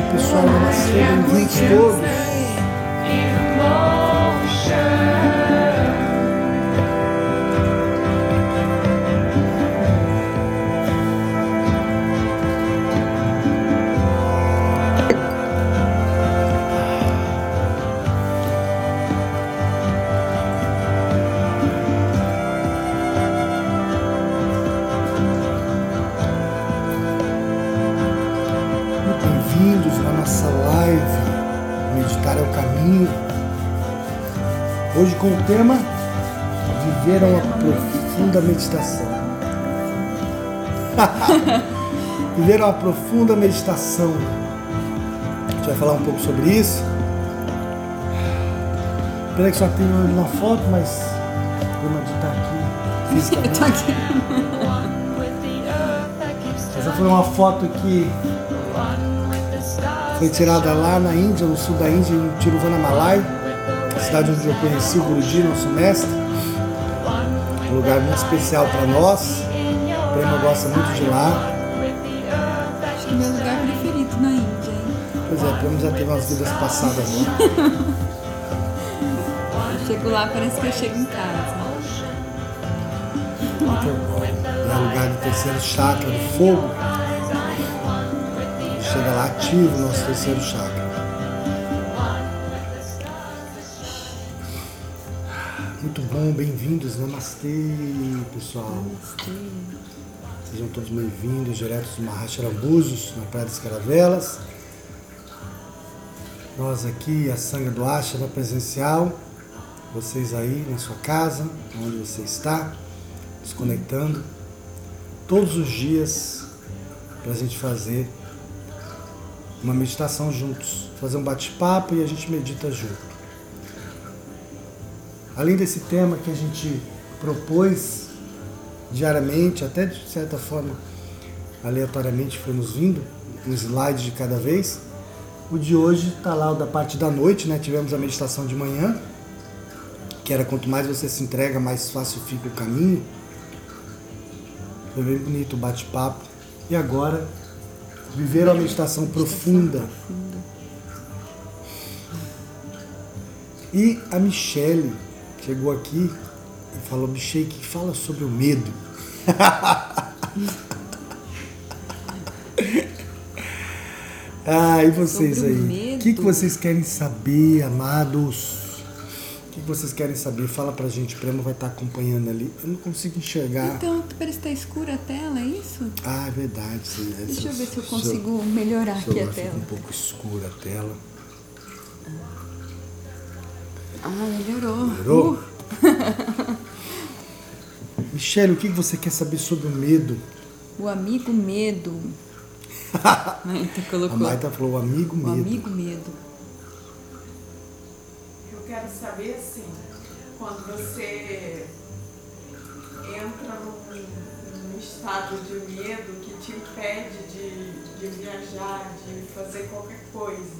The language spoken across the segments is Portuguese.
noite, pessoal. Namastê, bem-vindos todos. Com o tema Viver uma profunda meditação. Viver uma profunda meditação. A gente vai falar um pouco sobre isso. Pena que só tem uma foto, mas vou meditar aqui fisicamente. Aqui. Essa foi uma foto que foi tirada lá na Índia, no sul da Índia, em Tiruvannamalai, cidade onde eu conheci o Guruji, nosso mestre. Um lugar muito especial para nós. O Prema gosta muito de lá. Acho que é meu lugar preferido na Índia, hein? Pois é, o Prema já teve umas vidas passadas lá. Eu chego lá, parece que eu chego em casa. Muito bom. É o lugar do terceiro chakra, do fogo. Chega lá ativo o nosso terceiro chakra. Bem-vindos, namastê, pessoal. Sejam todos bem-vindos, diretos do Mahashara Búzios, na Praia das Caravelas. Nós aqui, a Sanga do Ashara presencial, vocês aí na sua casa, onde você está, desconectando, todos os dias, para a gente fazer uma meditação juntos, fazer um bate-papo e a gente medita junto. Além desse tema que a gente propôs diariamente, até de certa forma aleatoriamente foi nos vindo, um slide de cada vez, o de hoje está lá o da parte da noite, né? Tivemos a meditação de manhã, que era quanto mais você se entrega, mais fácil fica o caminho. Foi bem bonito o bate-papo. E agora, viver a meditação profunda. E a Michele chegou aqui e falou, Michele, que fala sobre o medo. ah, e vocês Sobre aí? O que, que vocês querem saber, amados? O que, que vocês querem saber? Fala pra gente, o Prema vai estar acompanhando ali. Eu não consigo enxergar. Então, parece que tá escura a tela, é isso? Ah, é verdade. sim, essa- Deixa eu ver se eu consigo melhorar aqui a tela. um pouco escura a tela. Ah, melhorou. Melhorou? Uh, Michele, o que você quer saber sobre o medo? o amigo medo. A colocou. Maita falou, o amigo O medo. amigo medo. Eu quero saber assim, quando você entra num, num estado de medo que te impede de, de viajar, de fazer qualquer coisa,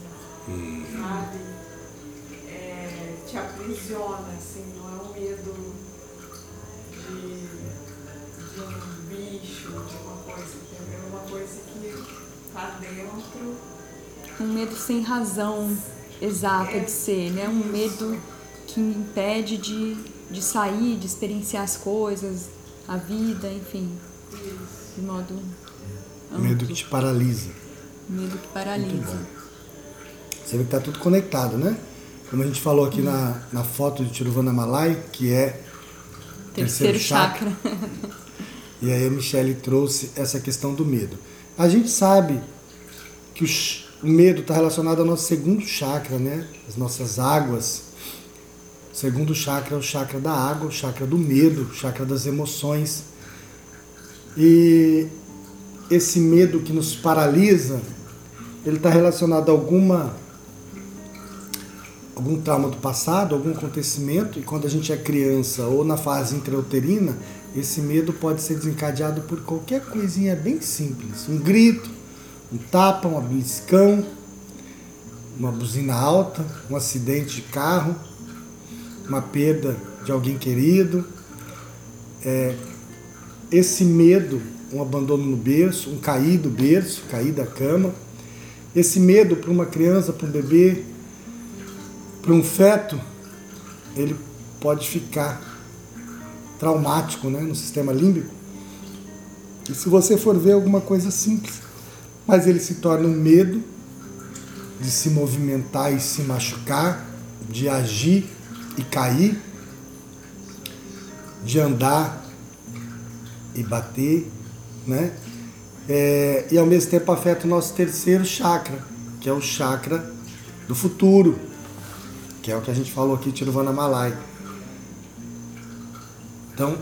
sabe? É, te aprisiona, assim, não é um medo de, de um bicho, de uma coisa, entendeu? É uma coisa que tá dentro. Um medo sem razão exata de ser, né? Um medo que impede de, de sair, de experienciar as coisas, a vida, enfim, de modo amplo. Medo que te paralisa. Medo que paralisa. Você vê que tá tudo conectado, né? Como a gente falou aqui na, na foto de Tiruvannamalai, que é Terceiro chakra. E aí a Michelle trouxe essa questão do medo. A gente sabe que o medo está relacionado ao nosso segundo chakra, né? As nossas águas. O segundo chakra é o chakra da água, o chakra do medo, o chakra das emoções. E esse medo que nos paralisa, ele está relacionado a alguma algum trauma do passado, algum acontecimento, e quando a gente é criança ou na fase intrauterina, esse medo pode ser desencadeado por qualquer coisinha bem simples. Um grito, um tapa, um beliscão, uma buzina alta, um acidente de carro, uma perda de alguém querido. É, esse medo, um abandono no berço, um cair do berço, cair da cama, esse medo para uma criança, para um bebê, para um feto, ele pode ficar traumático né, no sistema límbico. E se você for ver alguma coisa simples, mas ele se torna um medo de se movimentar e se machucar, de agir e cair, de andar e bater, né? É, e ao mesmo tempo afeta o nosso terceiro chakra, que é o chakra do futuro, que é o que a gente falou aqui, Tiruvana Malai. Então,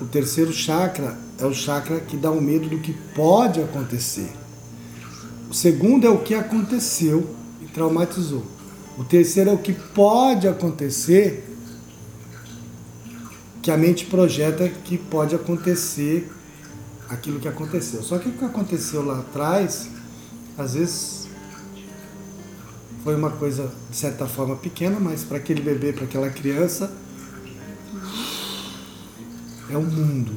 o terceiro chakra é o chakra que dá o medo do que pode acontecer. O segundo é o que aconteceu e traumatizou. O terceiro é o que pode acontecer, que a mente projeta que pode acontecer aquilo que aconteceu. Só que o que aconteceu lá atrás, às vezes foi uma coisa de certa forma pequena, mas para aquele bebê, para aquela criança, é o mundo.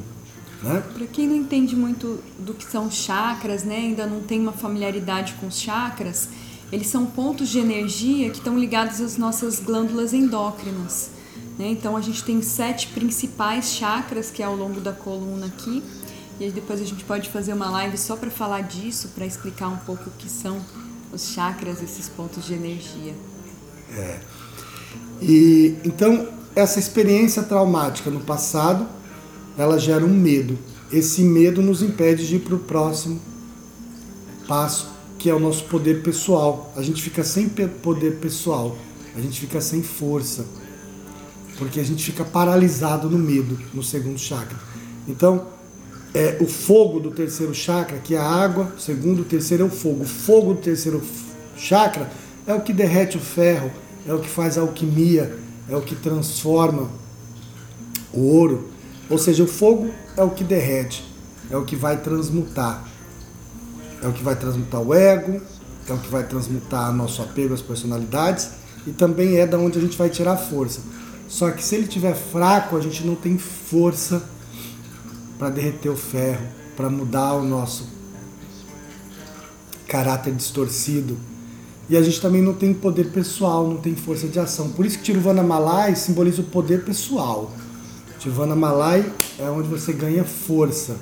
Né? Para quem não entende muito do que são chakras, né, ainda não tem uma familiaridade com os chakras, eles são pontos de energia que estão ligados às nossas glândulas endócrinas. Né? Então a gente tem sete principais chakras que é ao longo da coluna aqui. E depois a gente pode fazer uma live só para falar disso, para explicar um pouco o que são os chakras, esses pontos de energia. É. E então essa experiência traumática no passado, ela gera um medo. Esse medo nos impede de ir para o próximo passo, que é o nosso poder pessoal. A gente fica sem poder pessoal, a gente fica sem força, porque a gente fica paralisado no medo, no segundo chakra. Então, é, o fogo do terceiro chakra, que é a água, o segundo, o terceiro é o fogo. O fogo do terceiro chakra é o que derrete o ferro, é o que faz a alquimia, é o que transforma o ouro. Ou seja, o fogo é o que derrete, é o que vai transmutar. É o que vai transmutar o ego, é o que vai transmutar nosso apego às personalidades e também é da onde a gente vai tirar força. Só que se ele tiver fraco, a gente não tem força para derreter o ferro, para mudar o nosso caráter distorcido. E a gente também não tem poder pessoal, não tem força de ação. Por isso que Tiruvana Malai simboliza o poder pessoal. Tiruvana Malai é onde você ganha força.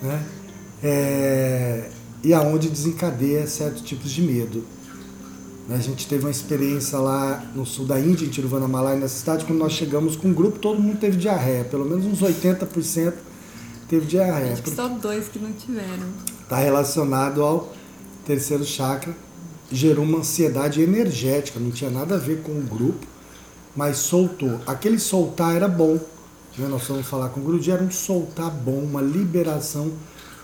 Né? É... E aonde desencadeia certos tipos de medo. A gente teve uma experiência lá no sul da Índia, em Tiruvannamalai, nessa cidade, quando nós chegamos com um grupo, todo mundo teve diarreia. Pelo menos uns 80% teve diarreia. Acho que só dois que não tiveram. Está relacionado ao terceiro chakra. Gerou uma ansiedade energética, não tinha nada a ver com o grupo, mas soltou. Aquele soltar era bom. Né? Nós vamos falar com o Guruji, era um soltar bom, uma liberação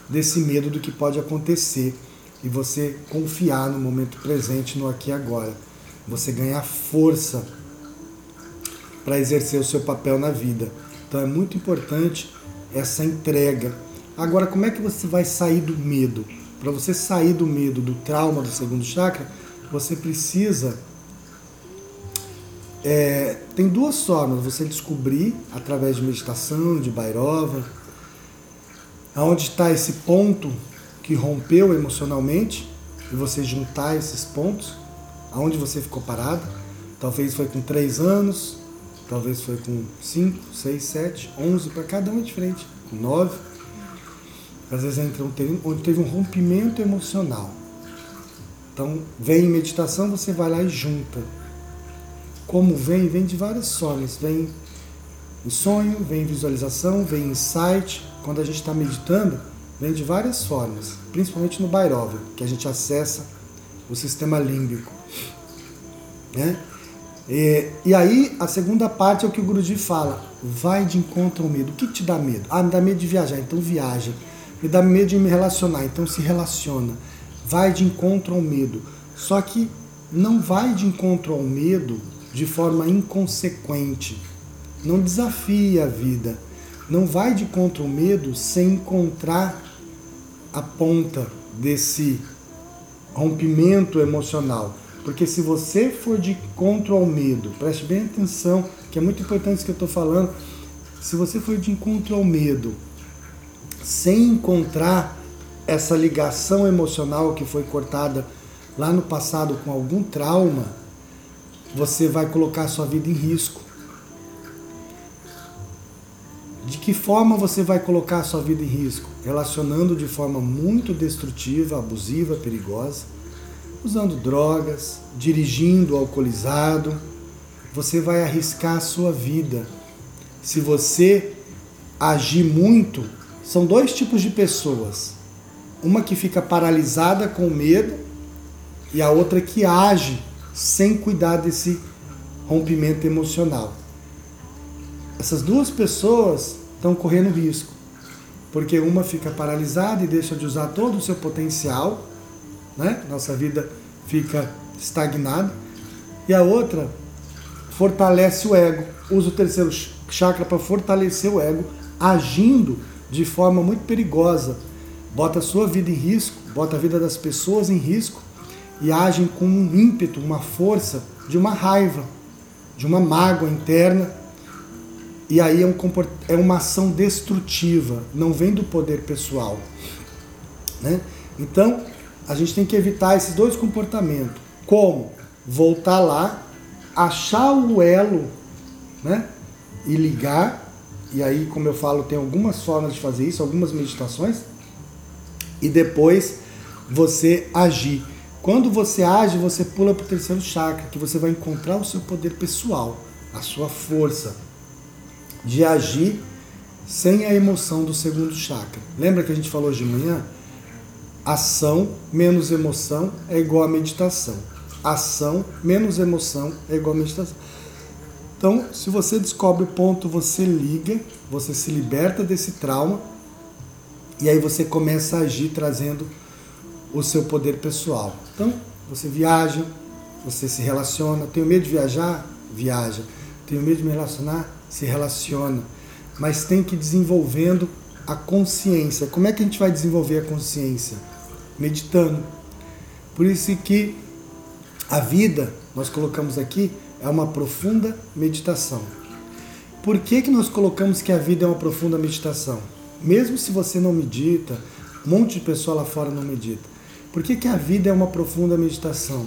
desse medo do que pode acontecer e você confiar no momento presente, no aqui e agora. Você ganhar força para exercer o seu papel na vida. Então é muito importante essa entrega. Agora, como é que você vai sair do medo? Para você sair do medo, do trauma do segundo chakra, você precisa. É, tem duas formas. Você descobrir através de meditação, de Bairova, aonde está esse ponto que rompeu emocionalmente e você juntar esses pontos, aonde você ficou parado. Talvez foi com 3 anos, talvez foi com 5, 6, 7, 11, para cada um é diferente, com 9. Às vezes entra um terreno onde teve um rompimento emocional. Então, vem em meditação, você vai lá e junta. Como vem? Vem de várias formas. Vem em sonho, vem em visualização, vem em insight. Quando a gente está meditando, vem de várias formas, principalmente no Bairova, que a gente acessa o sistema límbico. Né? E, e, aí, a segunda parte é o que o Guruji fala: vai de encontro ao medo. O que te dá medo? Ah, me dá medo de viajar, então viaja. Me dá medo de me relacionar, então se relaciona. Vai de encontro ao medo. Só que não vai de encontro ao medo de forma inconsequente. Não desafia a vida. Não vai de encontro ao medo sem encontrar a ponta desse rompimento emocional. Porque se você for de encontro ao medo, preste bem atenção, que é muito importante isso que eu estou falando. Se você for de encontro ao medo, sem encontrar essa ligação emocional que foi cortada lá no passado com algum trauma, você vai colocar sua vida em risco. De que forma você vai colocar sua vida em risco? Relacionando de forma muito destrutiva, abusiva, perigosa, usando drogas, dirigindo alcoolizado. Você vai arriscar a sua vida. Se você agir muito, são dois tipos de pessoas. Uma que fica paralisada com medo e a outra que age sem cuidar desse rompimento emocional. Essas duas pessoas estão correndo risco, porque uma fica paralisada e deixa de usar todo o seu potencial, né? Nossa vida fica estagnada, e a outra fortalece o ego, usa o terceiro chakra para fortalecer o ego, agindo de forma muito perigosa, bota a sua vida em risco, bota a vida das pessoas em risco e agem com um ímpeto, uma força de uma raiva, de uma mágoa interna. E aí é, um é uma ação destrutiva, não vem do poder pessoal. Né? Então, a gente tem que evitar esses dois comportamentos. Como? Voltar lá, achar o elo né? e ligar. E aí, como eu falo, tem algumas formas de fazer isso, algumas meditações. E depois você agir. Quando você age, você pula para o terceiro chakra, que você vai encontrar o seu poder pessoal, a sua força de agir sem a emoção do segundo chakra. Lembra que a gente falou de manhã? Ação menos emoção é igual a meditação. Ação menos emoção é igual a meditação. Então, se você descobre o ponto, você liga, você se liberta desse trauma e aí você começa a agir trazendo o seu poder pessoal. Então, você viaja, você se relaciona. Tenho medo de viajar? Viaja. Tenho medo de me relacionar? Se relaciona. Mas tem que ir desenvolvendo a consciência. Como é que a gente vai desenvolver a consciência? Meditando. Por isso que a vida, nós colocamos aqui, é uma profunda meditação. Por que, que nós colocamos que a vida é uma profunda meditação? Mesmo se você não medita, um monte de pessoa lá fora não medita. Por que, que a vida é uma profunda meditação?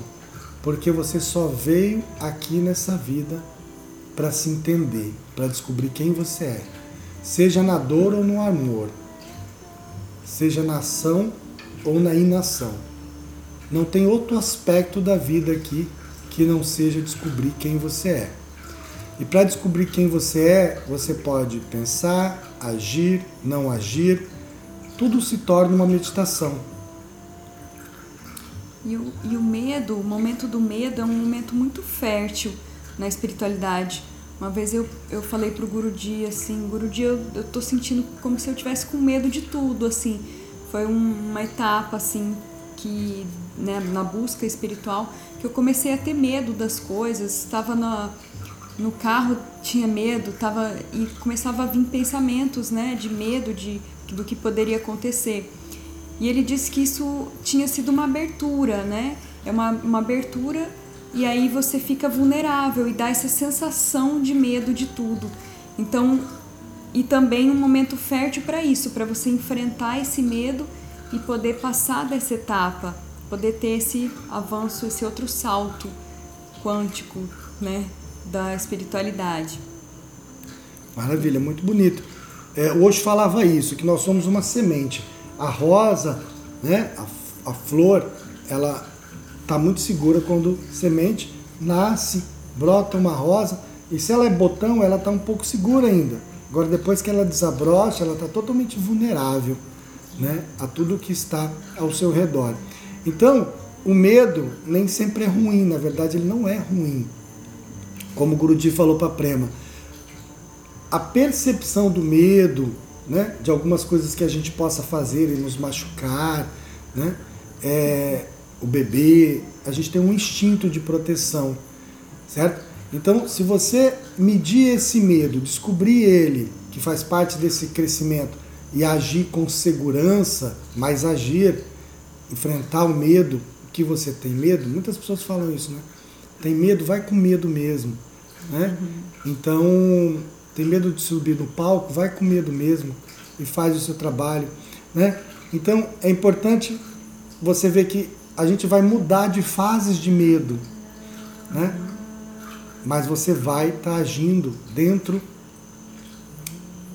Porque você só veio aqui nessa vida para se entender, para descobrir quem você é. Seja na dor ou no amor, seja na ação ou na inação. Não tem outro aspecto da vida aqui que não seja descobrir quem você é. E para descobrir quem você é, você pode pensar, agir, não agir, tudo se torna uma meditação. E o, e o medo, o momento do medo é um momento muito fértil na espiritualidade. Uma vez eu, eu falei pro Guruji assim, Guruji, eu, eu tô sentindo como se eu tivesse com medo de tudo, assim. Foi um, uma etapa, assim, que, né, na busca espiritual, que eu comecei a ter medo das coisas, estava no carro, tinha medo, tava, e começava a vir pensamentos, né, de medo de, do que poderia acontecer. E ele disse que isso tinha sido uma abertura, né? É uma, uma abertura e aí você fica vulnerável e dá essa sensação de medo de tudo. Então, e também um momento fértil para isso, para você enfrentar esse medo e poder passar dessa etapa, poder ter esse avanço, esse outro salto quântico, né, da espiritualidade. Maravilha, muito bonito. É, hoje falava isso, que nós somos uma semente. A rosa, né, a, a flor, ela está muito segura quando semente nasce, brota uma rosa, e se ela é botão, ela está um pouco segura ainda. Agora, depois que ela desabrocha, ela está totalmente vulnerável né, a tudo que está ao seu redor. Então, o medo nem sempre é ruim, na verdade, ele não é ruim. Como o Guruji falou para Prema, a percepção do medo, né, de algumas coisas que a gente possa fazer e nos machucar, né, é, o bebê, a gente tem um instinto de proteção, certo? Então, se você medir esse medo, descobrir ele, que faz parte desse crescimento, e agir com segurança, mas agir, enfrentar o medo, que você tem medo, muitas pessoas falam isso, né? Tem medo, vai com medo mesmo, né? Uhum. Então, tem medo de subir no palco, vai com medo mesmo e faz o seu trabalho, né? Então é importante você ver que a gente vai mudar de fases de medo, né? Mas você vai estar tá agindo dentro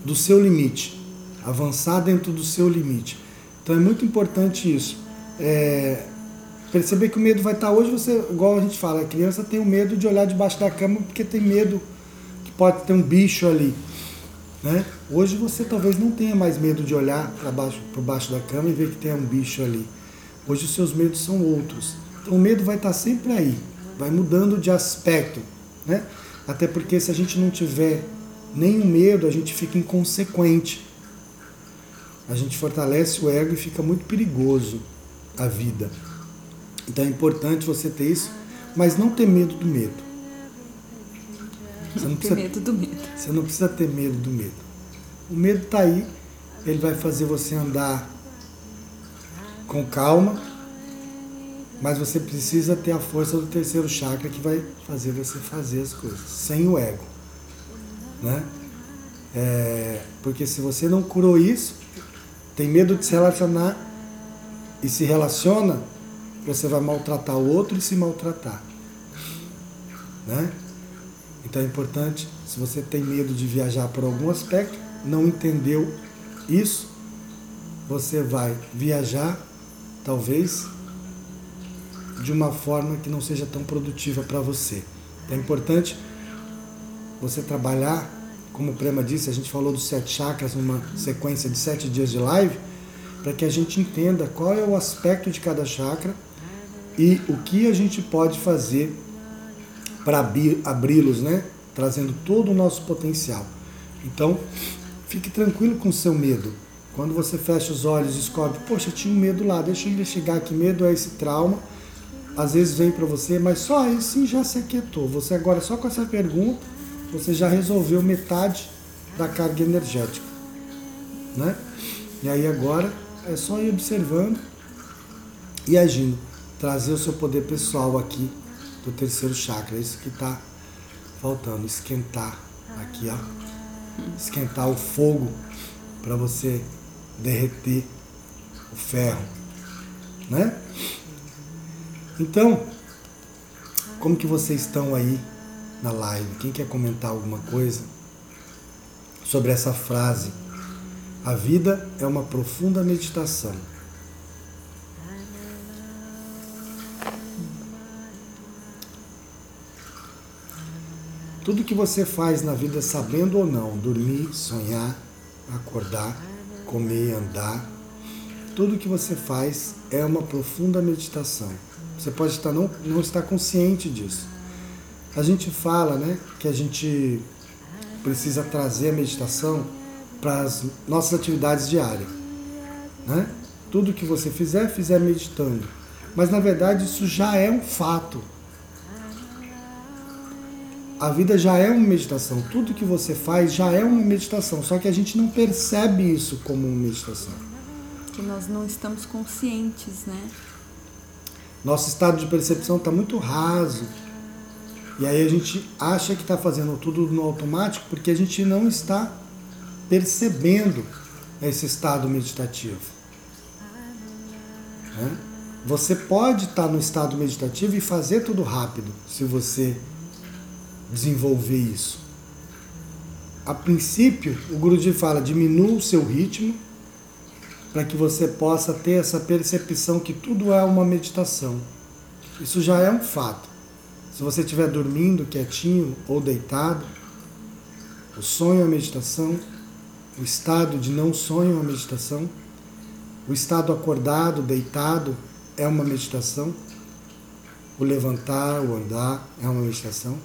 do seu limite, avançar dentro do seu limite. Então é muito importante isso. É, perceber que o medo vai estar tá hoje, você, igual a gente fala, a criança tem o medo de olhar debaixo da cama porque tem medo que pode ter um bicho ali. Né? Hoje você talvez não tenha mais medo de olhar para baixo, baixo da cama e ver que tem um bicho ali. Hoje os seus medos são outros. Então o medo vai estar sempre aí, vai mudando de aspecto. Né? Até porque se a gente não tiver nenhum medo, a gente fica inconsequente. A gente fortalece o ego e fica muito perigoso a vida. Então é importante você ter isso, mas não ter medo do medo. Você não precisa ter medo do medo. Você não precisa ter medo do medo. O medo está aí, ele vai fazer você andar com calma, mas você precisa ter a força do terceiro chakra que vai fazer você fazer as coisas, sem o ego. Né? É, porque se você não curou isso, tem medo de se relacionar e se relaciona, você vai maltratar o outro e se maltratar. Né? Então é importante, se você tem medo de viajar por algum aspecto, não entendeu isso, você vai viajar talvez de uma forma que não seja tão produtiva para você. É importante você trabalhar, como o Prema disse, a gente falou dos sete chakras numa sequência de sete dias de live, para que a gente entenda qual é o aspecto de cada chakra e o que a gente pode fazer para abri-los, né? Trazendo todo o nosso potencial. Então, fique tranquilo com o seu medo. Quando você fecha os olhos e descobre, poxa, tinha um medo lá, deixa eu investigar que medo é esse trauma. Às vezes vem para você, mas só aí sim já se aquietou. Você agora, só com essa pergunta, você já resolveu metade da carga energética. Né? E aí agora é só ir observando e agindo. Trazer o seu poder pessoal aqui do terceiro chakra. É isso que está faltando. Esquentar aqui, ó. Esquentar o fogo para você derreter o ferro, né? Então, como que vocês estão aí na live? Quem quer comentar alguma coisa sobre essa frase? A vida é uma profunda meditação. Tudo que você faz na vida, sabendo ou não, dormir, sonhar, acordar, comer, andar, tudo que você faz é uma profunda meditação. Você pode estar não, não estar consciente disso. A gente fala, né, que a gente precisa trazer a meditação para as nossas atividades diárias, né? Tudo que você fizer, fizer meditando. Mas na verdade isso já é um fato. A vida já é uma meditação. Tudo que você faz já é uma meditação. Só que a gente não percebe isso como uma meditação. Que nós não estamos conscientes, né? Nosso estado de percepção está muito raso. E aí a gente acha que está fazendo tudo no automático porque a gente não está percebendo esse estado meditativo. Né? Você pode estar tá no estado meditativo e fazer tudo rápido, se você desenvolver isso. A princípio, o Guruji fala: diminua o seu ritmo para que você possa ter essa percepção que tudo é uma meditação. Isso já é um fato. Se você estiver dormindo quietinho ou deitado, o sonho é meditação, o estado de não sonho é meditação, o estado acordado, deitado é uma meditação, o levantar, o andar é uma meditação.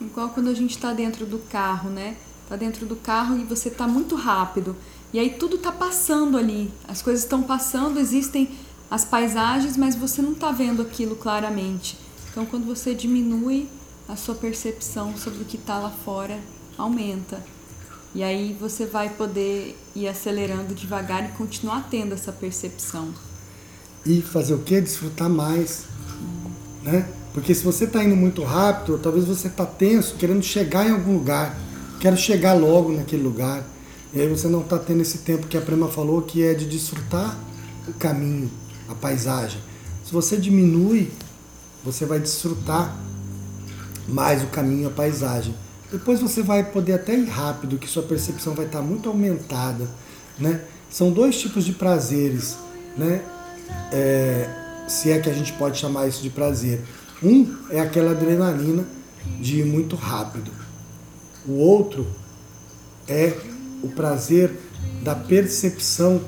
Igual quando a gente está dentro do carro, né? Tá dentro do carro e você tá muito rápido. E aí tudo tá passando ali. As coisas estão passando, existem as paisagens, mas você não tá vendo aquilo claramente. Então quando você diminui a sua percepção sobre o que está lá fora, aumenta. E aí você vai poder ir acelerando devagar e continuar tendo essa percepção. E fazer o que? Desfrutar mais. Né? Porque se você está indo muito rápido, talvez você está tenso, querendo chegar em algum lugar. Quero chegar logo naquele lugar. E aí você não está tendo esse tempo que a Prema falou, que é de desfrutar o caminho, a paisagem. Se você diminui, você vai desfrutar mais o caminho, a paisagem. Depois você vai poder até ir rápido, que sua percepção vai estar muito aumentada, né? São dois tipos de prazeres, né? É, se é que a gente pode chamar isso de prazer. Um é aquela adrenalina de ir muito rápido. O outro é o prazer da percepção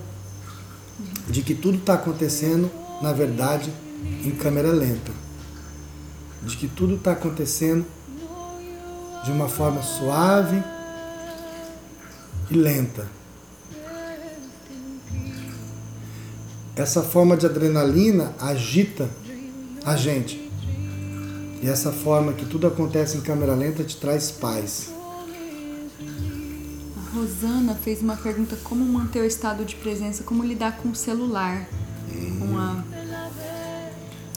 de que tudo está acontecendo, na verdade, em câmera lenta. De que tudo está acontecendo de uma forma suave e lenta. Essa forma de adrenalina agita a gente. E essa forma que tudo acontece em câmera lenta te traz paz. Rosana fez uma pergunta: como manter o estado de presença, como lidar com o celular? Com a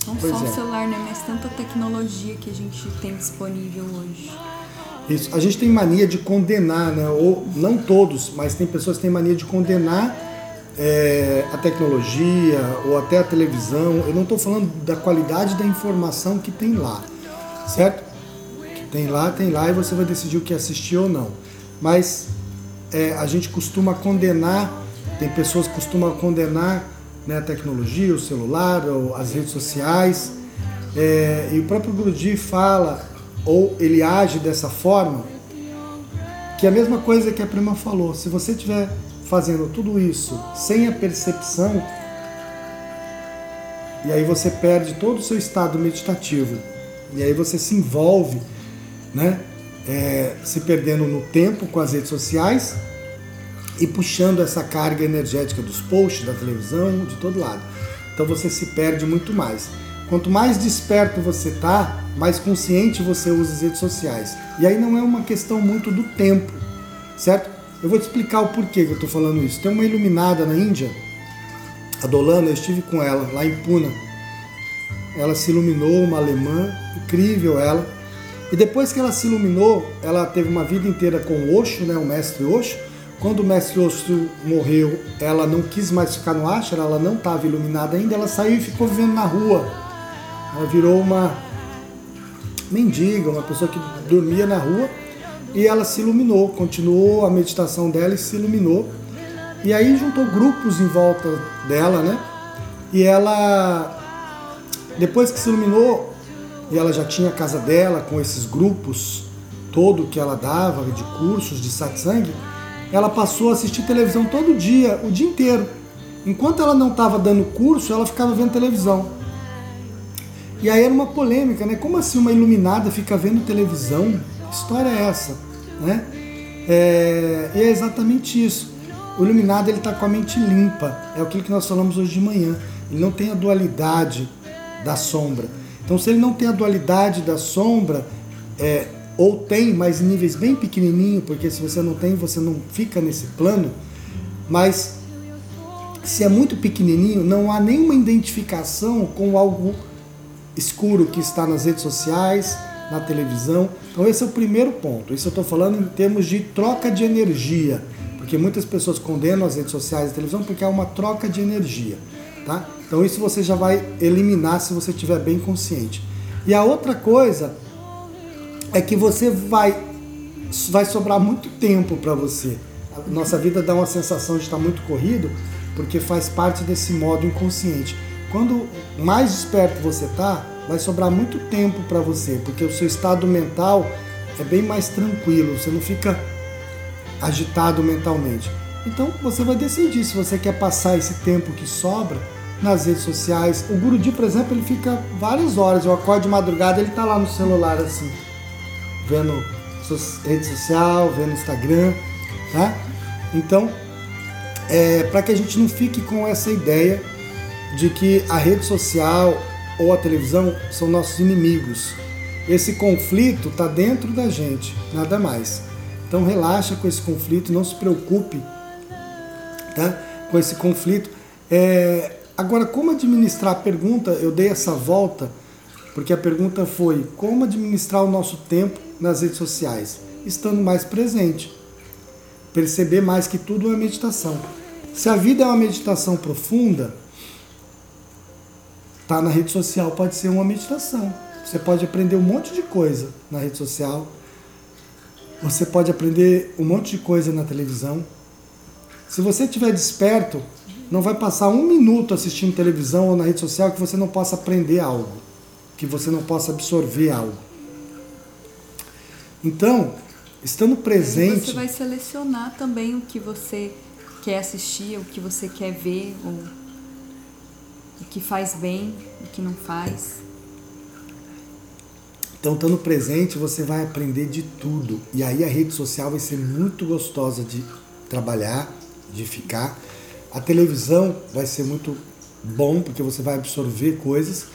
não Pois só é. o celular, né? Mas tanta tecnologia que a gente tem disponível hoje. Isso. A gente tem mania de condenar, né? Ou não todos, mas tem pessoas que têm mania de condenar é, a tecnologia ou até a televisão. Eu não estou falando da qualidade da informação que tem lá, certo? Tem lá, tem lá e você vai decidir o que assistir ou não. Mas é, a gente costuma condenar, tem pessoas que costumam condenar né, a tecnologia, o celular, as redes sociais. É, e o próprio Guruji fala, ou ele age dessa forma, que é a mesma coisa que a prima falou. Se você estiver fazendo tudo isso sem a percepção, e aí você perde todo o seu estado meditativo, e aí você se envolve, né, é, se perdendo no tempo com as redes sociais e puxando essa carga energética dos posts, da televisão, de todo lado. Então você se perde muito mais. Quanto mais desperto você tá, mais consciente você usa as redes sociais. E aí não é uma questão muito do tempo, certo? Eu vou te explicar o porquê que eu estou falando isso. Tem uma iluminada na Índia, a Dolana, eu estive com ela lá em Puna. Ela se iluminou, uma alemã, incrível ela. E depois que ela se iluminou, ela teve uma vida inteira com o Osho, né, o mestre Osho. Quando o mestre Osho morreu, ela não quis mais ficar no ashram, ela não estava iluminada ainda, ela saiu e ficou vivendo na rua. Ela virou uma mendiga, uma pessoa que dormia na rua e ela se iluminou, continuou a meditação dela e se iluminou. E aí juntou grupos em volta dela, né? E ela, depois que se iluminou, e ela já tinha a casa dela com esses grupos todo que ela dava de cursos de satsang, ela passou a assistir televisão todo dia, o dia inteiro. Enquanto ela não estava dando curso, ela ficava vendo televisão. E aí era uma polêmica, né? Como assim uma iluminada fica vendo televisão? Que história é essa? Né? É, e é exatamente isso. O iluminado ele está com a mente limpa. É aquilo que nós falamos hoje de manhã. Ele não tem a dualidade da sombra. Então, se ele não tem a dualidade da sombra, é, ou tem, mas em níveis bem pequenininho, porque se você não tem, você não fica nesse plano. Mas se é muito pequenininho, não há nenhuma identificação com algo escuro que está nas redes sociais, na televisão. Então esse é o primeiro ponto. Isso eu estou falando em termos de troca de energia, porque muitas pessoas condenam as redes sociais e a televisão porque é uma troca de energia, tá? Então isso você já vai eliminar se você estiver bem consciente. E a outra coisa é que você vai vai sobrar muito tempo para você. A nossa vida dá uma sensação de estar muito corrido porque faz parte desse modo inconsciente. Quando mais desperto você tá, vai sobrar muito tempo para você, porque o seu estado mental é bem mais tranquilo, você não fica agitado mentalmente. Então você vai decidir se você quer passar esse tempo que sobra nas redes sociais. O Guruji, por exemplo, ele fica várias horas. Eu acordo de madrugada, ele tá lá no celular assim, vendo rede social, vendo Instagram, tá? Então, é, para que a gente não fique com essa ideia de que a rede social ou a televisão são nossos inimigos. Esse conflito está dentro da gente, nada mais. Então relaxa com esse conflito, não se preocupe tá? com esse conflito. É, agora, como administrar a pergunta? Eu dei essa volta porque a pergunta foi como administrar o nosso tempo nas redes sociais, estando mais presente, perceber mais que tudo é meditação. Se a vida é uma meditação profunda, Tá na rede social pode ser uma meditação. Você pode aprender um monte de coisa na rede social. Você pode aprender um monte de coisa na televisão. Se você estiver desperto, não vai passar um minuto assistindo televisão ou na rede social que você não possa aprender algo, que você não possa absorver algo. Então, estando presente. Você vai selecionar também o que você quer assistir, o que você quer ver, o, o que faz bem, o que não faz. Então, estando presente, você vai aprender de tudo. E aí a rede social vai ser muito gostosa de trabalhar, de ficar. A televisão vai ser muito bom, porque você vai absorver coisas.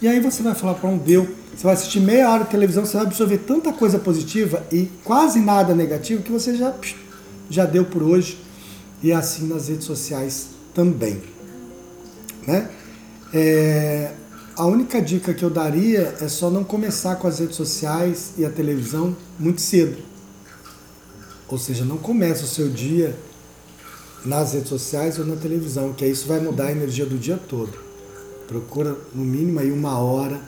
E aí você vai falar para um deu. Você vai assistir meia hora de televisão, você vai absorver tanta coisa positiva e quase nada negativo que você já, já deu por hoje. E assim nas redes sociais também. Né? É, a única dica que eu daria é só não começar com as redes sociais e a televisão muito cedo. Ou seja, não começa o seu dia nas redes sociais ou na televisão, que isso vai mudar a energia do dia todo. Procura no mínimo aí uma hora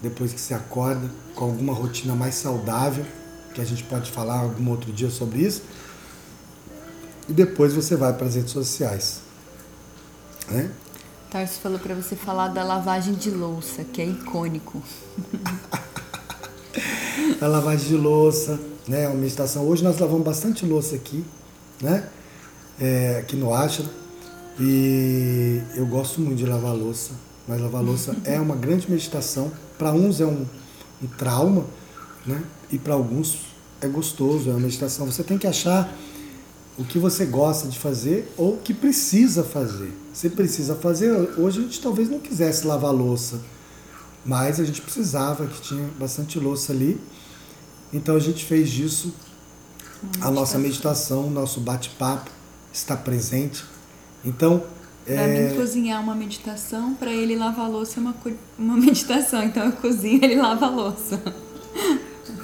depois que você acorda, com alguma rotina mais saudável, que a gente pode falar algum outro dia sobre isso. E depois você vai para as redes sociais. Né? Tarso falou para você falar da lavagem de louça, que é icônico. a lavagem de louça, né? Uma meditação. Hoje nós lavamos bastante louça aqui, né? É, aqui no Ashram. E eu gosto muito de lavar louça, mas lavar louça é uma grande meditação. Para uns é um, um trauma, né? E para alguns é gostoso, é uma meditação. Você tem que achar o que você gosta de fazer ou o que precisa fazer. Você precisa fazer, hoje a gente talvez não quisesse lavar louça, mas a gente precisava, que tinha bastante louça ali. Então a gente fez disso a nossa meditação, nosso bate-papo está presente. Então, para é... mim, cozinhar é uma meditação, para ele lavar louça é uma, uma meditação. Então eu cozinho, ele lava a louça.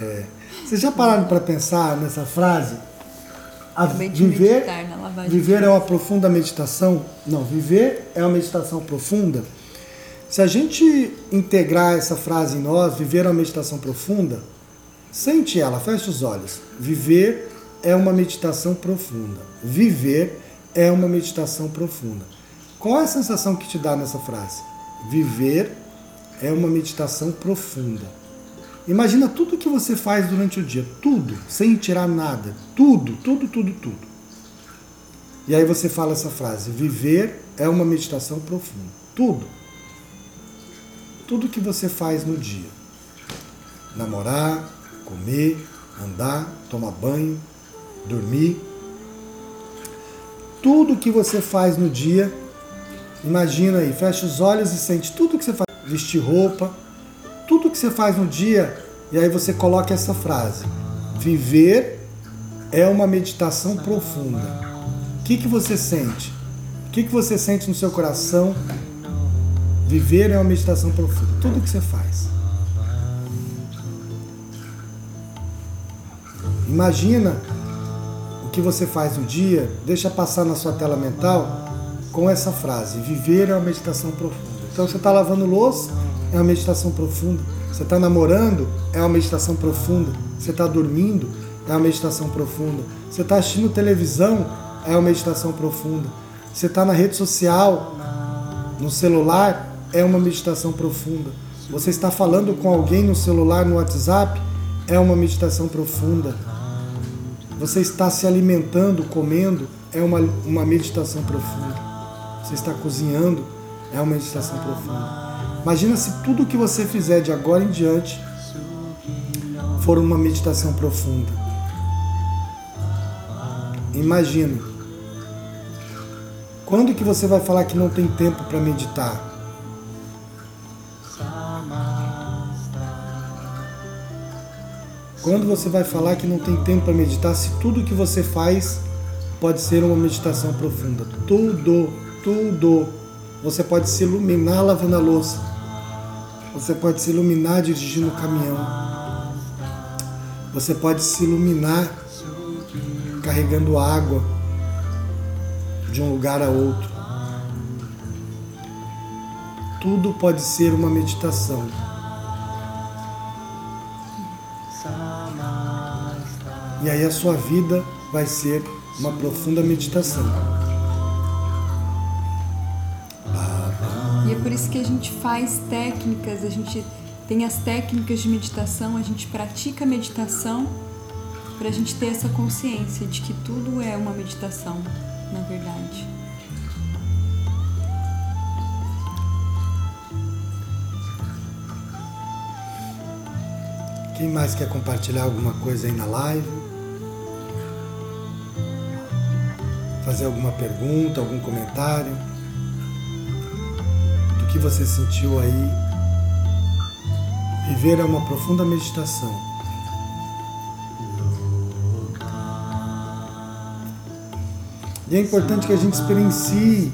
É. Vocês já pararam para pensar nessa frase? A viver, viver é uma profunda meditação? Não, viver é uma meditação profunda. Se a gente integrar essa frase em nós, viver é uma meditação profunda, sente ela, feche os olhos. Viver é uma meditação profunda. Viver é uma meditação profunda. Qual é a sensação que te dá nessa frase? Viver é uma meditação profunda. Imagina tudo que você faz durante o dia, tudo, sem tirar nada, tudo, tudo, tudo, tudo. E aí você fala essa frase: viver é uma meditação profunda. Tudo. Tudo que você faz no dia. Namorar, comer, andar, tomar banho, dormir. Tudo que você faz no dia, imagina aí, fecha os olhos e sente tudo que você faz. Vestir roupa, tudo que você faz no dia, e aí você coloca essa frase: Viver é uma meditação profunda. O que, que você sente? O que, que você sente no seu coração? Viver é uma meditação profunda. Tudo que você faz. Imagina que você faz no dia, deixa passar na sua tela mental com essa frase: Viver é uma meditação profunda. Então você está lavando louça, é uma meditação profunda. Você está namorando, é uma meditação profunda. Você está dormindo, é uma meditação profunda. Você está assistindo televisão, é uma meditação profunda. Você está na rede social, no celular, é uma meditação profunda. Você está falando com alguém no celular, no WhatsApp, é uma meditação profunda. Você está se alimentando, comendo, é uma, uma meditação profunda. Você está cozinhando, é uma meditação profunda. Imagina se tudo que você fizer de agora em diante for uma meditação profunda. Imagina. Quando que você vai falar que não tem tempo para meditar? Quando você vai falar que não tem tempo para meditar, se tudo que você faz pode ser uma meditação profunda. Tudo, tudo. Você pode se iluminar lavando a louça. Você pode se iluminar dirigindo o caminhão. Você pode se iluminar carregando água de um lugar a outro. tudo pode ser uma meditação. E aí a sua vida vai ser uma profunda meditação. E é por isso que a gente faz técnicas, a gente tem as técnicas de meditação, a gente pratica a meditação para a gente ter essa consciência de que tudo é uma meditação, na verdade. Quem mais quer compartilhar alguma coisa aí na live? Fazer alguma pergunta, algum comentário? Do que você sentiu aí? Viver é uma profunda meditação. E é importante que a gente experiencie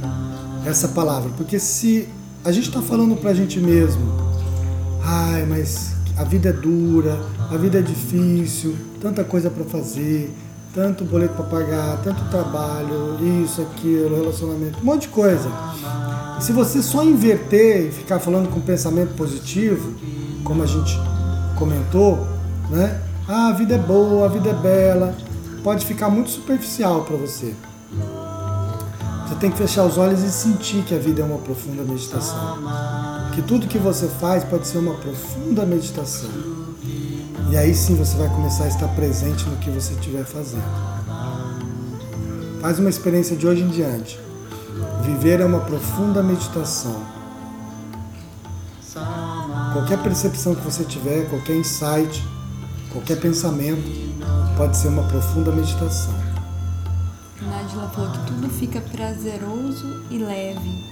essa palavra, porque se a gente está falando para a gente mesmo, ai, mas a vida é dura, a vida é difícil, tanta coisa para fazer, tanto boleto para pagar, tanto trabalho, isso, aquilo, relacionamento, um monte de coisa. E se você só inverter e ficar falando com pensamento positivo, como a gente comentou, né? Ah, a vida é boa, a vida é bela, pode ficar muito superficial para você. Você tem que fechar os olhos e sentir que a vida é uma profunda meditação. Que tudo que você faz pode ser uma profunda meditação. E aí sim você vai começar a estar presente no que você estiver fazendo. Faz uma experiência de hoje em diante. Viver é uma profunda meditação. Qualquer percepção que você tiver, qualquer insight, qualquer pensamento, pode ser uma profunda meditação. Nádia falou que tudo fica prazeroso e leve.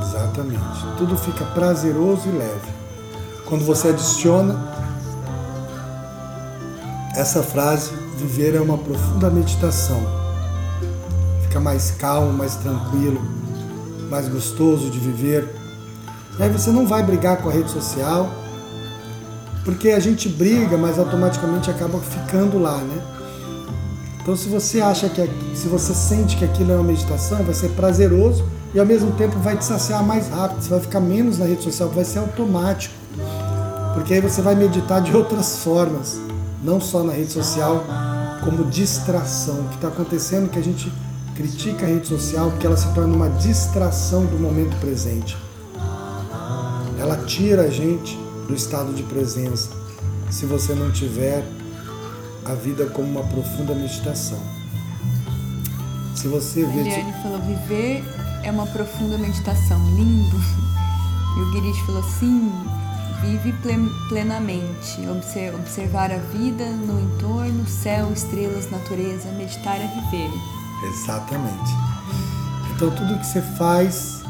Exatamente. Tudo fica prazeroso e leve. Quando você adiciona essa frase, viver é uma profunda meditação. Fica mais calmo, mais tranquilo, mais gostoso de viver. E aí você não vai brigar com a rede social, porque a gente briga, mas automaticamente acaba ficando lá, né? Então se você acha que se você sente que aquilo é uma meditação, vai ser prazeroso e ao mesmo tempo vai te saciar mais rápido, você vai ficar menos na rede social, vai ser automático. Porque aí você vai meditar de outras formas, não só na rede social, como distração. O que está acontecendo é que a gente critica a rede social porque ela se torna uma distração do momento presente. Ela tira a gente do estado de presença se você não tiver a vida como uma profunda meditação. Se você vê. Eliane falou: viver é uma profunda meditação. Lindo. E o Girish falou: sim, vive plenamente. Observar a vida no entorno, céu, estrelas, natureza. Meditar é viver. Exatamente. Então tudo que você faz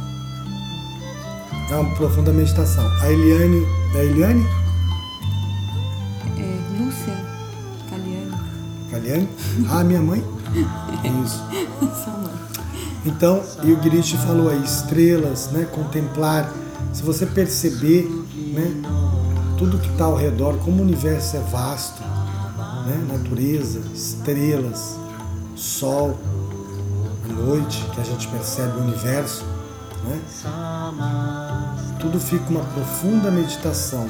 é uma profunda meditação. A Eliane. É a Eliane? É Lúcia Caliane. Caliane? Ah, minha mãe? Isso. Sua mãe. Então, e o Girish falou aí, estrelas, né? Contemplar. Se você perceber, né? Tudo que está ao redor, como o universo é vasto, né? Natureza, estrelas, sol, a noite, que a gente percebe o universo, né? Tudo fica uma profunda meditação.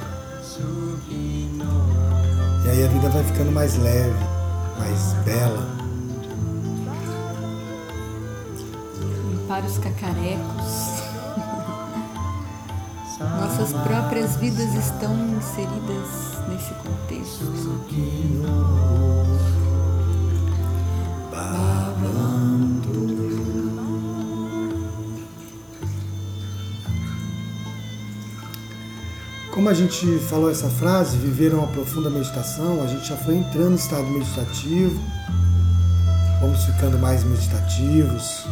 E aí a vida vai ficando mais leve, mais bela. Limpar os cacarecos. Nossas próprias vidas estão inseridas nesse contexto. Como a gente falou essa frase, viver uma profunda meditação, a gente já foi entrando em estado meditativo, vamos ficando mais meditativos,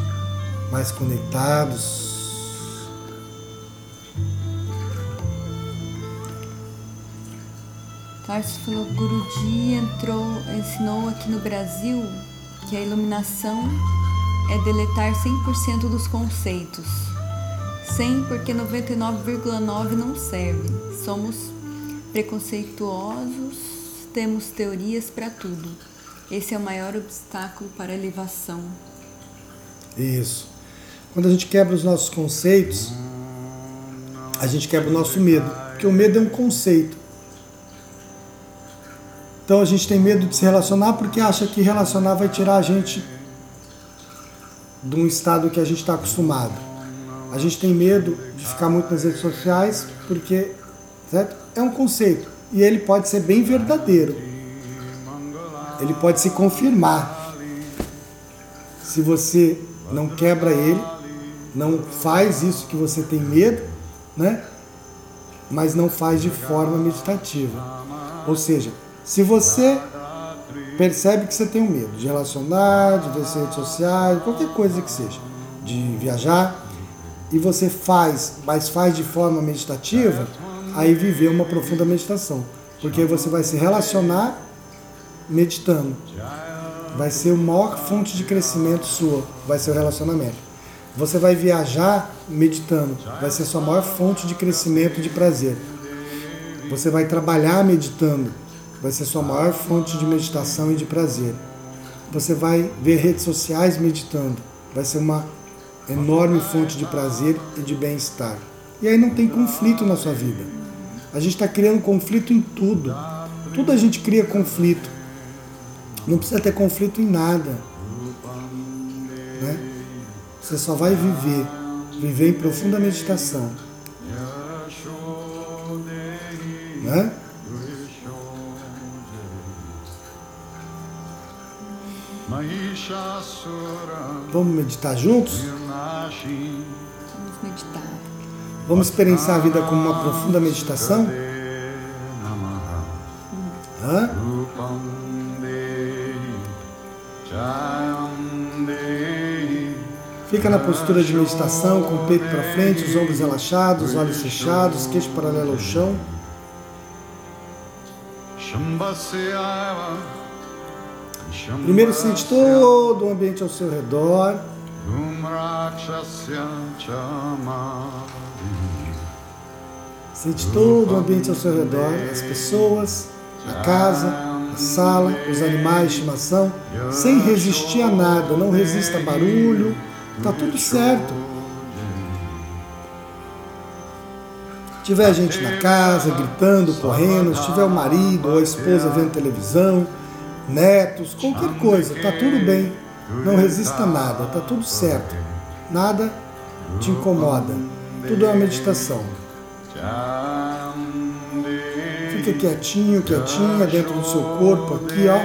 mais conectados. Tarso falou, Guruji entrou, ensinou aqui no Brasil que a iluminação é deletar 100% dos conceitos 100 porque 99,9 não serve. Somos preconceituosos, temos teorias para tudo. Esse é o maior obstáculo para a elevação. Isso. Quando a gente quebra os nossos conceitos, a gente quebra o nosso medo, porque o medo é um conceito. Então a gente tem medo de se relacionar porque acha que relacionar vai tirar a gente de um estado que a gente está acostumado. A gente tem medo de ficar muito nas redes sociais porque certo? é um conceito e ele pode ser bem verdadeiro. Ele pode se confirmar. Se você não quebra ele, não faz isso que você tem medo, né? Mas não faz de forma meditativa. Ou seja, se você percebe que você tem um medo de relacionar, de ver redes sociais, qualquer coisa que seja, de viajar, e você faz, mas faz de forma meditativa, aí viver uma profunda meditação. Porque você vai se relacionar meditando. Vai ser a maior fonte de crescimento sua, vai ser o relacionamento. Você vai viajar meditando, vai ser a sua maior fonte de crescimento e de prazer. Você vai trabalhar meditando, vai ser sua maior fonte de meditação e de prazer. Você vai ver redes sociais meditando, vai ser uma enorme fonte de prazer e de bem-estar. E aí não tem conflito na sua vida. A gente está criando conflito em tudo. Tudo a gente cria conflito. Não precisa ter conflito em nada. Né? Você só vai viver, viver em profunda meditação. Né? Vamos meditar juntos? Vamos meditar. Vamos experienciar a vida como uma profunda meditação? Hã? Fica na postura de meditação, com o peito para frente, os ombros relaxados, olhos fechados, queixo paralelo ao chão. Primeiro sente todo o ambiente ao seu redor. Sente todo o ambiente ao seu redor, as pessoas, a casa, a sala, os animais de estimação, sem resistir a nada, não resista a barulho, tá tudo certo. Se tiver gente na casa, gritando, correndo, se tiver o marido ou a esposa vendo televisão, netos, qualquer coisa, tá tudo bem. Não resista a nada, tá tudo certo. Nada te incomoda. Tudo é uma meditação. Fica quietinho, quietinha dentro do seu corpo aqui, ó.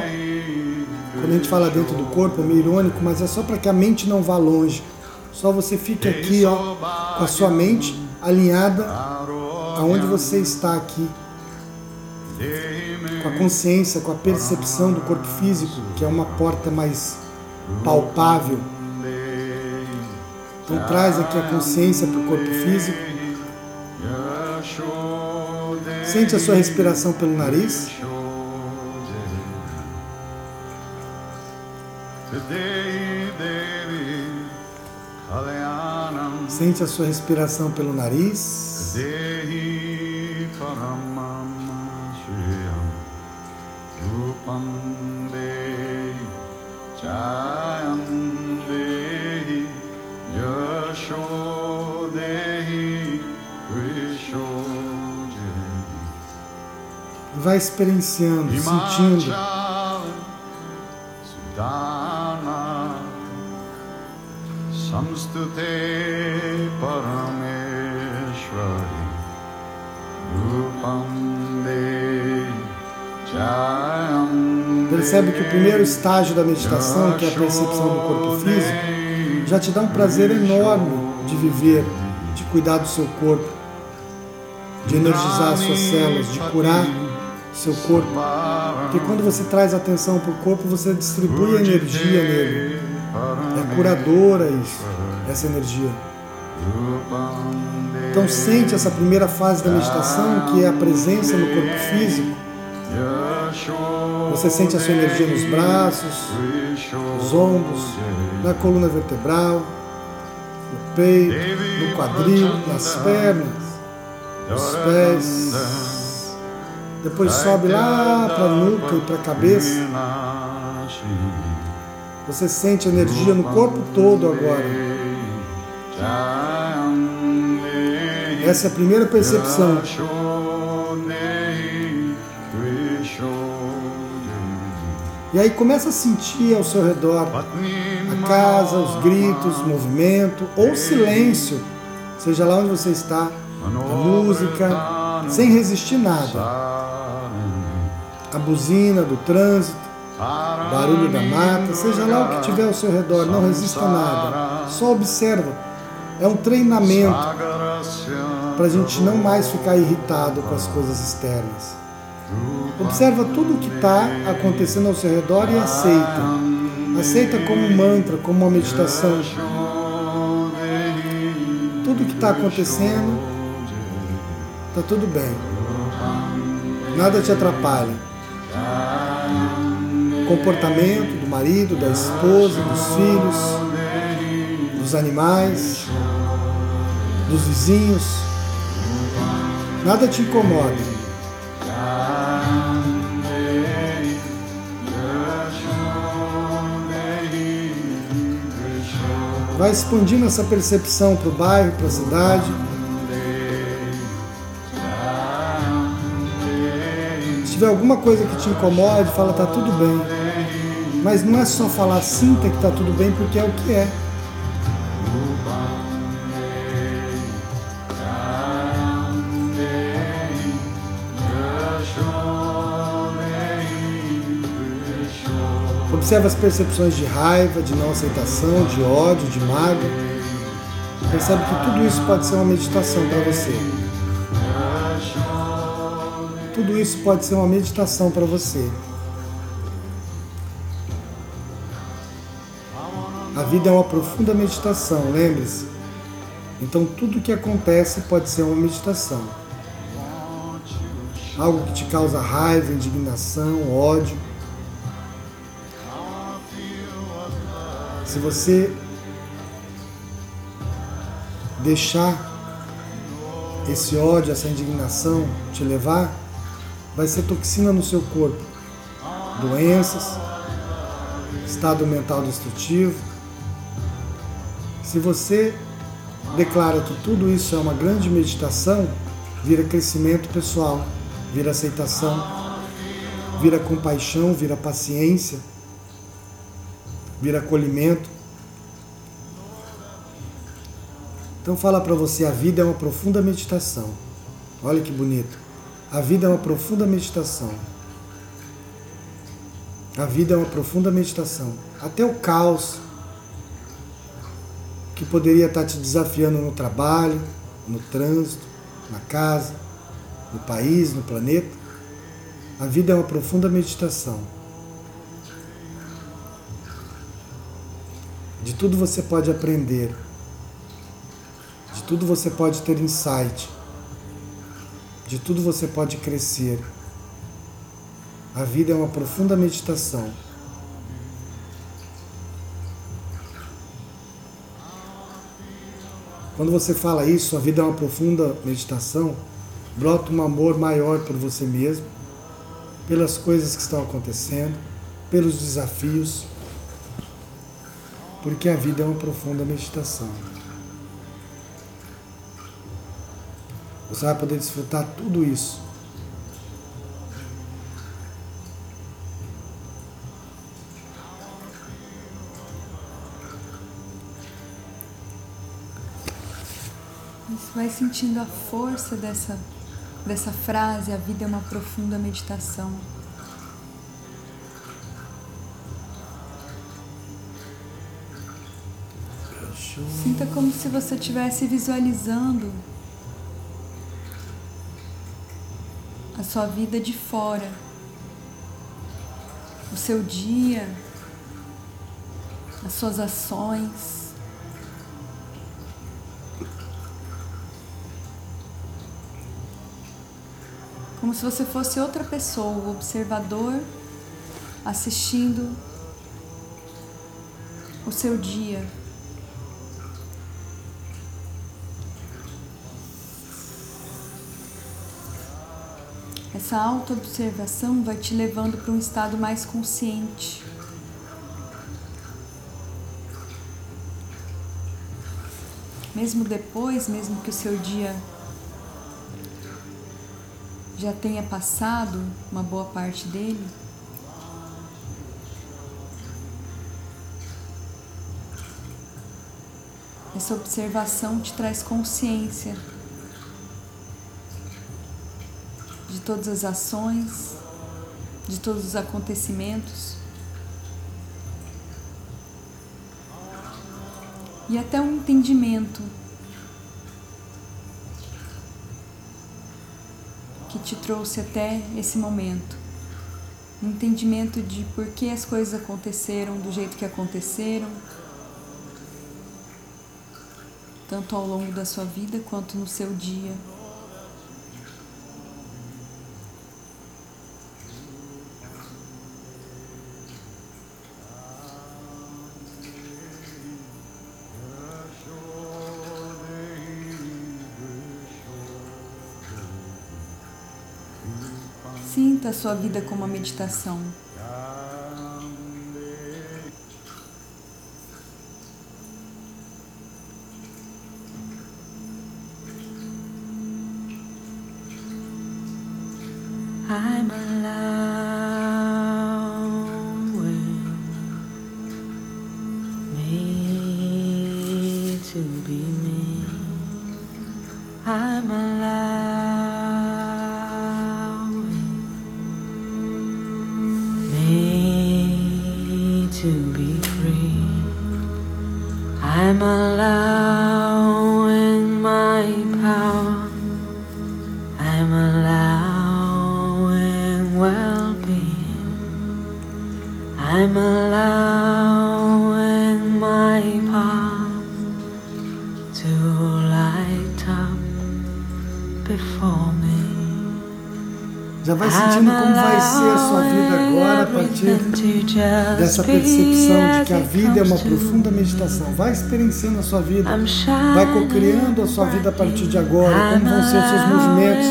Quando a gente fala dentro do corpo é meio irônico, mas é só para que a mente não vá longe. Só você fique aqui, ó, com a sua mente alinhada aonde você está aqui consciência, com a percepção do corpo físico, que é uma porta mais palpável. Então traz aqui a consciência para o corpo físico. Sente a sua respiração pelo nariz. Sente a sua respiração pelo nariz. Vai experienciando, sentindo. Percebe que o primeiro estágio da meditação, que é a percepção do corpo físico, já te dá um prazer enorme de viver, de cuidar do seu corpo, de energizar as suas células, de curar seu corpo. Porque quando você traz atenção para o corpo, você distribui a energia nele. É curadora isso, essa energia. Então sente essa primeira fase da meditação, que é a presença no corpo físico. Você sente a sua energia nos braços, nos ombros, na coluna vertebral, no peito, no quadril, nas pernas, nos pés. Depois sobe lá para nuca e para a cabeça. Você sente energia no corpo todo agora. Essa é a primeira percepção. E aí começa a sentir ao seu redor a casa, os gritos, movimento ou silêncio, seja lá onde você está, a música, sem resistir nada. A buzina do trânsito, barulho da mata, seja lá o que tiver ao seu redor, não resista a nada. Só observa. É um treinamento para a gente não mais ficar irritado com as coisas externas. Observa tudo o que está acontecendo ao seu redor e aceita. Aceita como um mantra, como uma meditação. Tudo o que está acontecendo, está tudo bem. Nada te atrapalha. Comportamento do marido, da esposa, dos filhos, dos animais, dos vizinhos. Nada te incomoda. Vai expandindo essa percepção para o bairro, para a cidade. Tiver alguma coisa que te incomode, fala tá tudo bem. Mas não é só falar sinta que tá tudo bem, porque é o que é. Observa as percepções de raiva, de não aceitação, de ódio, de mágoa. Percebe que tudo isso pode ser uma meditação para você. Isso pode ser uma meditação para você. A vida é uma profunda meditação, lembre-se. Então tudo que acontece pode ser uma meditação. Algo que te causa raiva, indignação, ódio Se você deixar esse ódio, essa indignação te levar, vai ser toxina no seu corpo. Doenças, estado mental destrutivo. Se você declara que tudo isso é uma grande meditação, vira crescimento pessoal, vira aceitação, vira compaixão, vira paciência vira acolhimento. Então fala para você, a vida é uma profunda meditação. Olha que bonito. A vida é uma profunda meditação. A vida é uma profunda meditação. Até o caos que poderia estar te desafiando no trabalho, no trânsito, na casa, no país, no planeta. A vida é uma profunda meditação. De tudo você pode aprender. De tudo você pode ter insight. De tudo você pode crescer. A vida é uma profunda meditação. Quando você fala isso, a vida é uma profunda meditação, brota um amor maior por você mesmo, pelas coisas que estão acontecendo, pelos desafios, porque a vida é uma profunda meditação. Você vai poder desfrutar tudo isso. Você vai sentindo a força dessa, dessa frase, a vida é uma profunda meditação. Sinta como se você estivesse visualizando a sua vida de fora, o seu dia, as suas ações. Como se você fosse outra pessoa, o observador, assistindo o seu dia. Essa autoobservação vai te levando para um estado mais consciente. Mesmo depois, mesmo que o seu dia já tenha passado uma boa parte dele. Essa observação te traz consciência de todas as ações, de todos os acontecimentos. E até um entendimento que te trouxe até esse momento. Um entendimento de por que as coisas aconteceram do jeito que aconteceram, tanto ao longo da sua vida quanto no seu dia. Sinta a sua vida como uma meditação. Dessa percepção de que a vida é uma profunda meditação. Vai experienciando a sua vida, vai cocriando a sua vida a partir de agora, como vão ser os seus movimentos,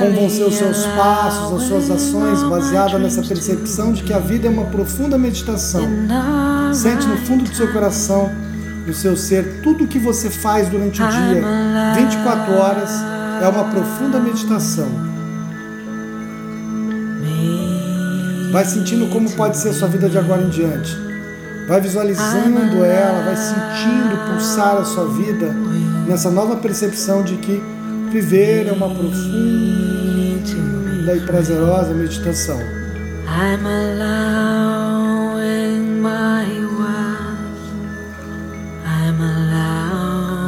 como vão ser os seus passos, as suas ações, baseada nessa percepção de que a vida é uma profunda meditação. Sente no fundo do seu coração, no seu ser, tudo o que você faz durante o dia, 24 horas, é uma profunda meditação. Vai sentindo como pode ser a sua vida de agora em diante. Vai visualizando ela, vai sentindo pulsar a sua vida nessa nova percepção de que viver é uma profunda e prazerosa meditação. I'm allowing my worth. I'm allowing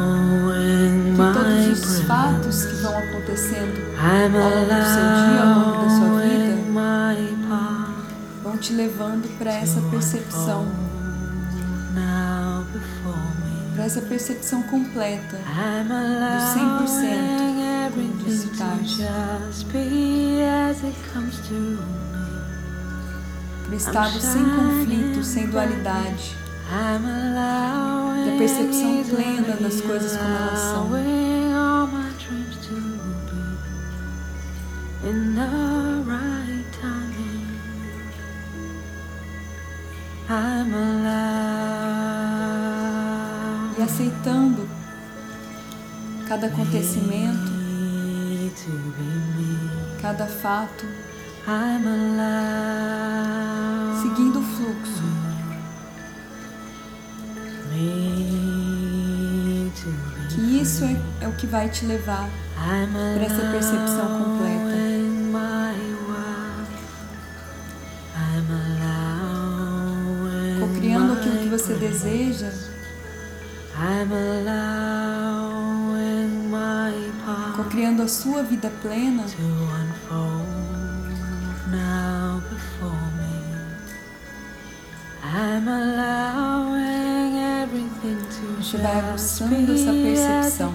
Que my todos os fatos que vão acontecendo ao longo do seu dia, te levando para essa percepção, para essa percepção completa. I'm 100% allowing everything to estar. just be as it comes to me. Para estado sem conflito, sem dualidade, da percepção plena das coisas como elas são. Cada acontecimento, cada fato, seguindo o fluxo, que isso é, é o que vai te levar para essa percepção completa. Cocriando aquilo que você deseja, cocriando a sua vida plena, to unfold now before me. I'm allowing everything to Você vai aguçando essa percepção.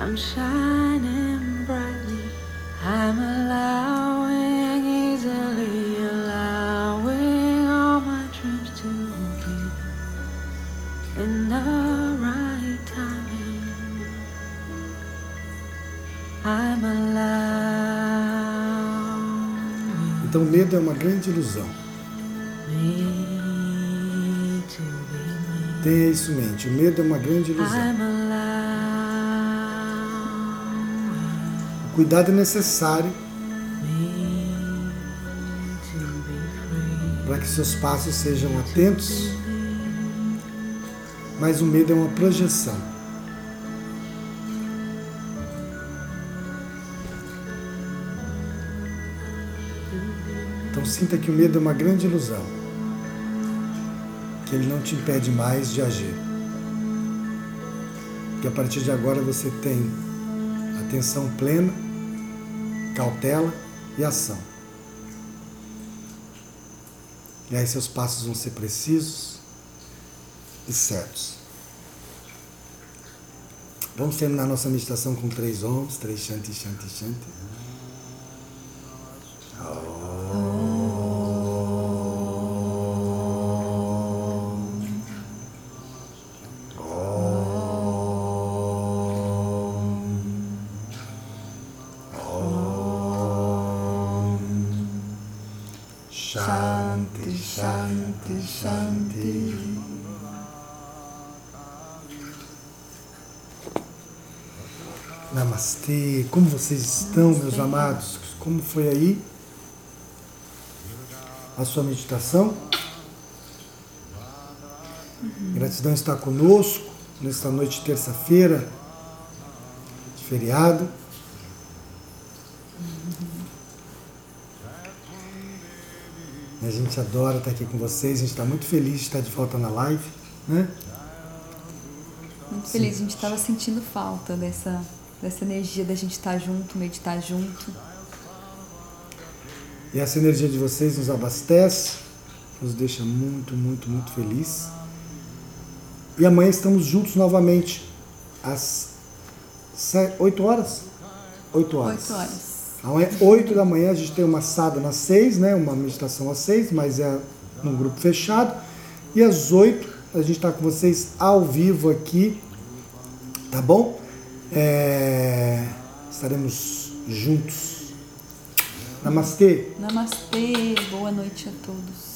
I'm shining brightly. I'm allowing easily, Então, medo é uma grande ilusão. Tenha isso em mente. O medo é uma grande ilusão. Allowing Cuidado é necessário para que seus passos sejam atentos, mas o medo é uma projeção. Sinta que o medo é uma grande ilusão, que ele não te impede mais de agir. Que a partir de agora você tem atenção plena, cautela e ação. E aí seus passos vão ser precisos e certos. Vamos terminar nossa meditação com três ohms, três shanti, shanti, shanti. Shanti, vocês estão, meus amados? Como foi aí a sua meditação? Gratidão estar conosco nesta noite de terça-feira, de feriado. A gente adora estar aqui com vocês, a gente está muito feliz de estar de volta na live, né? Muito feliz, a gente estava sentindo falta dessa, dessa energia da gente estar junto, meditar junto. E essa energia de vocês nos abastece, nos deixa muito, muito, muito feliz. E amanhã estamos juntos novamente, às 8 horas? 8 horas. 8 horas. Amanhã, 8 da manhã, a gente tem uma assada nas 6, né? Uma meditação às 6, mas é num grupo fechado. E às 8 a gente está com vocês ao vivo aqui, tá bom? É, estaremos juntos. Namastê. Namastê, boa noite a todos.